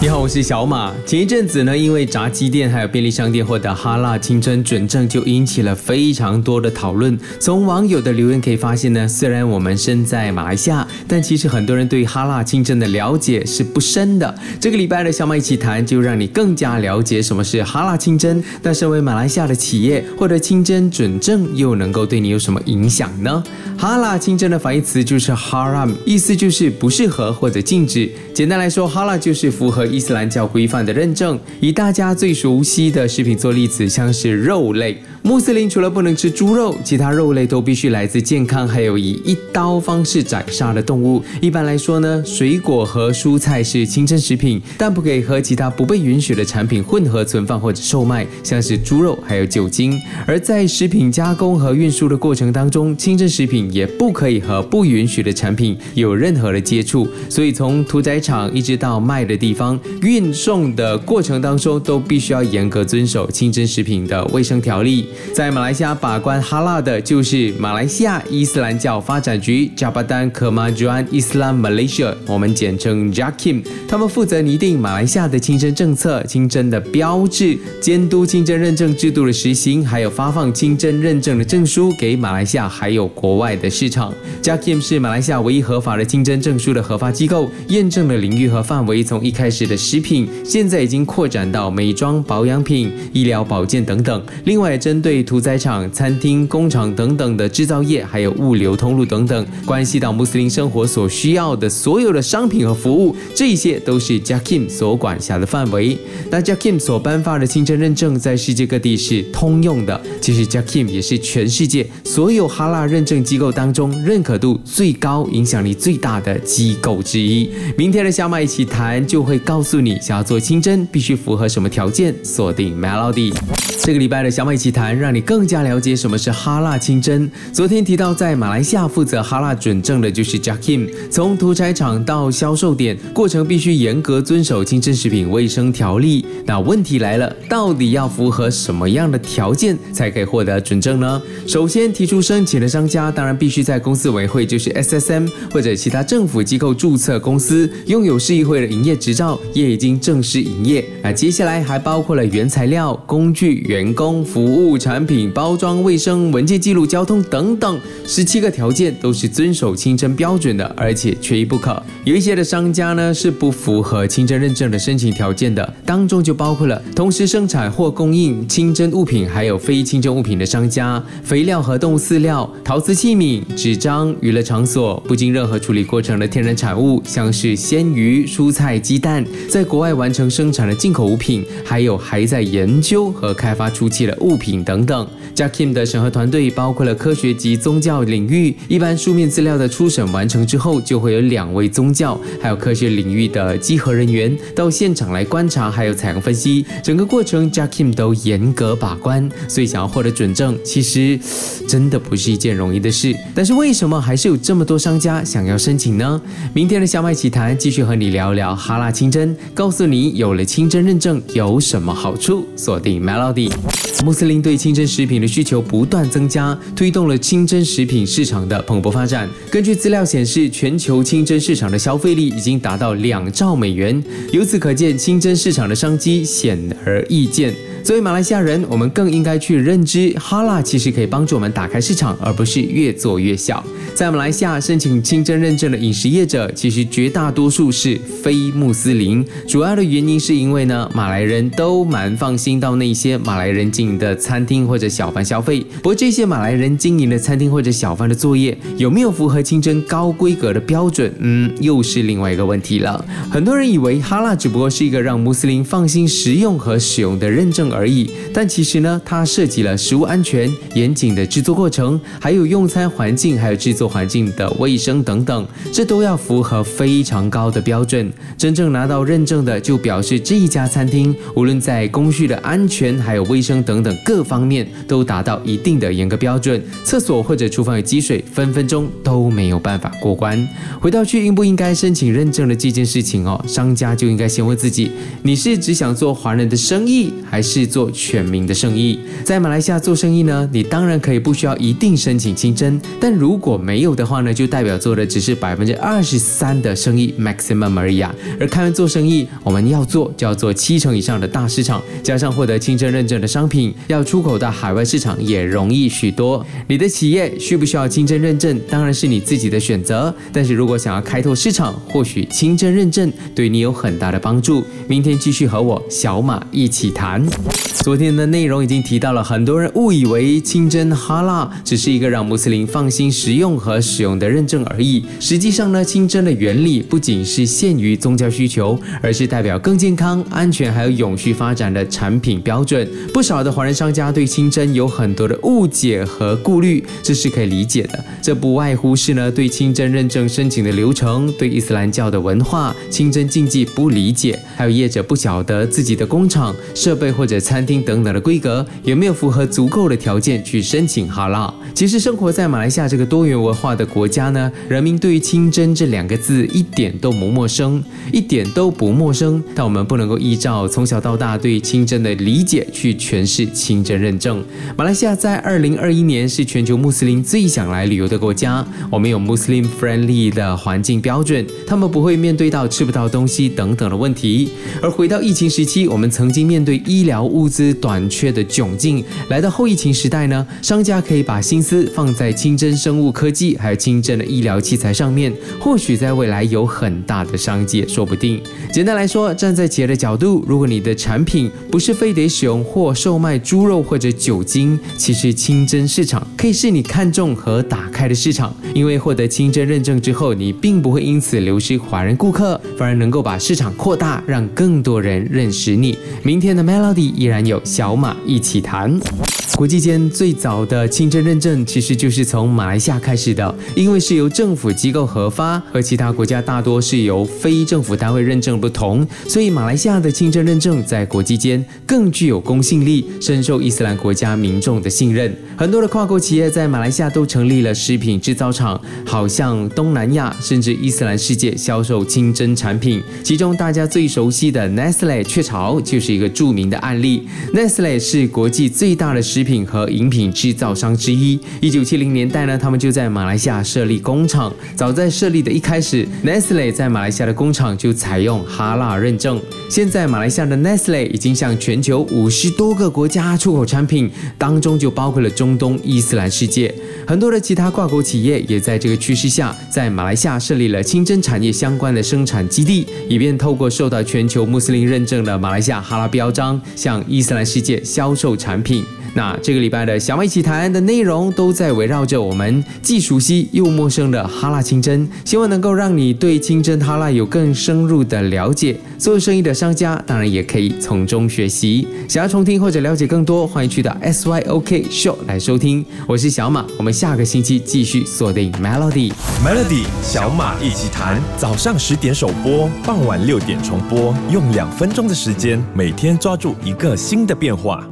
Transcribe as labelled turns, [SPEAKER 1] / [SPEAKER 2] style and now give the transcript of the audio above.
[SPEAKER 1] 你好，我是小马。前一阵子呢，因为炸鸡店还有便利商店获得哈辣清真准证，就引起了非常多的讨论。从网友的留言可以发现呢，虽然我们身在马来西亚，但其实很多人对哈辣清真的了解是不深的。这个礼拜的小马一起谈，就让你更加了解什么是哈辣清真。那身为马来西亚的企业，获得清真准证又能够对你有什么影响呢？哈辣清真的反义词就是 haram，意思就是不适合或者禁止。简单来说，哈辣就是符合。伊斯兰教规范的认证，以大家最熟悉的食品做例子，像是肉类。穆斯林除了不能吃猪肉，其他肉类都必须来自健康，还有以一刀方式宰杀的动物。一般来说呢，水果和蔬菜是清真食品，但不可以和其他不被允许的产品混合存放或者售卖，像是猪肉还有酒精。而在食品加工和运输的过程当中，清真食品也不可以和不允许的产品有任何的接触。所以从屠宰场一直到卖的地方，运送的过程当中都必须要严格遵守清真食品的卫生条例。在马来西亚把关哈拉的就是马来西亚伊斯兰教发展局 Jabatan Kemajuan Islam Malaysia，我们简称 JAKIM。他们负责拟定马来西亚的清真政策、清真的标志、监督清真认证制度的实行，还有发放清真认证的证书给马来西亚还有国外的市场。JAKIM 是马来西亚唯一合法的清真证书的核发机构，验证的领域和范围从一开始的食品，现在已经扩展到美妆、保养品、医疗保健等等。另外，针对屠宰场、餐厅、工厂等等的制造业，还有物流通路等等，关系到穆斯林生活所需要的所有的商品和服务，这些都是 Jakim 所管辖的范围。那 Jakim 所颁发的清真认证在世界各地是通用的。其实 Jakim 也是全世界所有哈拉认证机构当中认可度最高、影响力最大的机构之一。明天的小马一起谈就会告告诉你，想要做清真必须符合什么条件。锁定 Melody。这个礼拜的小美奇谈，让你更加了解什么是哈辣清真。昨天提到，在马来西亚负责哈辣准证的就是 Jackim，从屠宰场到销售点，过程必须严格遵守清真食品卫生条例。那问题来了，到底要符合什么样的条件才可以获得准证呢？首先，提出申请的商家当然必须在公司委会，就是 SSM 或者其他政府机构注册公司，拥有市议会的营业执照，也已经正式营业。那接下来还包括了原材料、工具、员工、服务、产品。包装卫生、文件记录、交通等等，十七个条件都是遵守清真标准的，而且缺一不可。有一些的商家呢是不符合清真认证的申请条件的，当中就包括了同时生产或供应清真物品，还有非清真物品的商家，肥料和动物饲料、陶瓷器皿、纸张、娱乐场所，不经任何处理过程的天然产物，像是鲜鱼、蔬菜、鸡蛋，在国外完成生产的进口物品，还有还在研究和开发初期的物品等等。Jackim 的审核团队包括了科学及宗教领域。一般书面资料的初审完成之后，就会有两位宗教还有科学领域的稽核人员到现场来观察，还有采样分析。整个过程 Jackim 都严格把关，所以想要获得准证，其实真的不是一件容易的事。但是为什么还是有这么多商家想要申请呢？明天的小麦奇谈继续和你聊聊哈拉清真，告诉你有了清真认证有什么好处。锁定 Melody。穆斯林对清真食品的需求不断增加，推动了清真食品市场的蓬勃发展。根据资料显示，全球清真市场的消费力已经达到两兆美元，由此可见，清真市场的商机显而易见。作为马来西亚人，我们更应该去认知，哈拉其实可以帮助我们打开市场，而不是越做越小。在马来西亚申请清真认证的饮食业者，其实绝大多数是非穆斯林。主要的原因是因为呢，马来人都蛮放心到那些马来人经营的餐厅或者小贩消费。不过这些马来人经营的餐厅或者小贩的作业有没有符合清真高规格的标准，嗯，又是另外一个问题了。很多人以为哈拉只不过是一个让穆斯林放心食用和使用的认证。而已，但其实呢，它涉及了食物安全、严谨的制作过程，还有用餐环境，还有制作环境的卫生等等，这都要符合非常高的标准。真正拿到认证的，就表示这一家餐厅无论在工序的安全、还有卫生等等各方面都达到一定的严格标准。厕所或者厨房有积水，分分钟都没有办法过关。回到去应不应该申请认证的这件事情哦，商家就应该先问自己：你是只想做华人的生意，还是？做全民的生意。在马来西亚做生意呢，你当然可以不需要一定申请清真，但如果没有的话呢，就代表做的只是百分之二十三的生意 maximum 而已啊。而开完做生意，我们要做就要做七成以上的大市场，加上获得清真认证的商品，要出口到海外市场也容易许多。你的企业需不需要清真认证，当然是你自己的选择。但是如果想要开拓市场，或许清真认证对你有很大的帮助。明天继续和我小马一起谈。昨天的内容已经提到了，很多人误以为清真哈拉只是一个让穆斯林放心食用和使用的认证而已。实际上呢，清真的原理不仅是限于宗教需求，而是代表更健康、安全还有永续发展的产品标准。不少的华人商家对清真有很多的误解和顾虑，这是可以理解的。这不外乎是呢对清真认证申请的流程、对伊斯兰教的文化、清真禁忌不理解，还有业者不晓得自己的工厂设备或者餐厅。等等的规格有没有符合足够的条件去申请哈拉？其实生活在马来西亚这个多元文化的国家呢，人民对于清真这两个字一点都不陌生，一点都都不陌生。但我们不能够依照从小到大对清真的理解去诠释清真认证。马来西亚在二零二一年是全球穆斯林最想来旅游的国家，我们有 Muslim friendly 的环境标准，他们不会面对到吃不到东西等等的问题。而回到疫情时期，我们曾经面对医疗物资。短缺的窘境，来到后疫情时代呢，商家可以把心思放在清真生物科技，还有清真的医疗器材上面，或许在未来有很大的商机，说不定。简单来说，站在企业的角度，如果你的产品不是非得使用或售卖猪肉或者酒精，其实清真市场可以是你看中和打开的市场，因为获得清真认证之后，你并不会因此流失华人顾客，反而能够把市场扩大，让更多人认识你。明天的 Melody 依然有。小马一起谈。国际间最早的清真认证其实就是从马来西亚开始的，因为是由政府机构核发，和其他国家大多是由非政府单位认证不同，所以马来西亚的清真认证在国际间更具有公信力，深受伊斯兰国家民众的信任。很多的跨国企业在马来西亚都成立了食品制造厂，好像东南亚甚至伊斯兰世界销售清真产品，其中大家最熟悉的 Nestle 雀巢就是一个著名的案例。Nestle 是国际最大的食品品。和饮品制造商之一。一九七零年代呢，他们就在马来西亚设立工厂。早在设立的一开始，Nestle 在马来西亚的工厂就采用哈拉认证。现在，马来西亚的 Nestle 已经向全球五十多个国家出口产品，当中就包括了中东伊斯兰世界。很多的其他跨国企业也在这个趋势下，在马来西亚设立了清真产业相关的生产基地，以便透过受到全球穆斯林认证的马来西亚哈拉标章，向伊斯兰世界销售产品。那这个礼拜的小马一起谈的内容都在围绕着我们既熟悉又陌生的哈拉清真，希望能够让你对清真哈拉有更深入的了解。做生意的商家当然也可以从中学习。想要重听或者了解更多，欢迎去到 SYOK Show 来收听。我是小马，我们下个星期继续锁定 Melody。
[SPEAKER 2] Melody 小马一起谈，早上十点首播，傍晚六点重播，用两分钟的时间，每天抓住一个新的变化。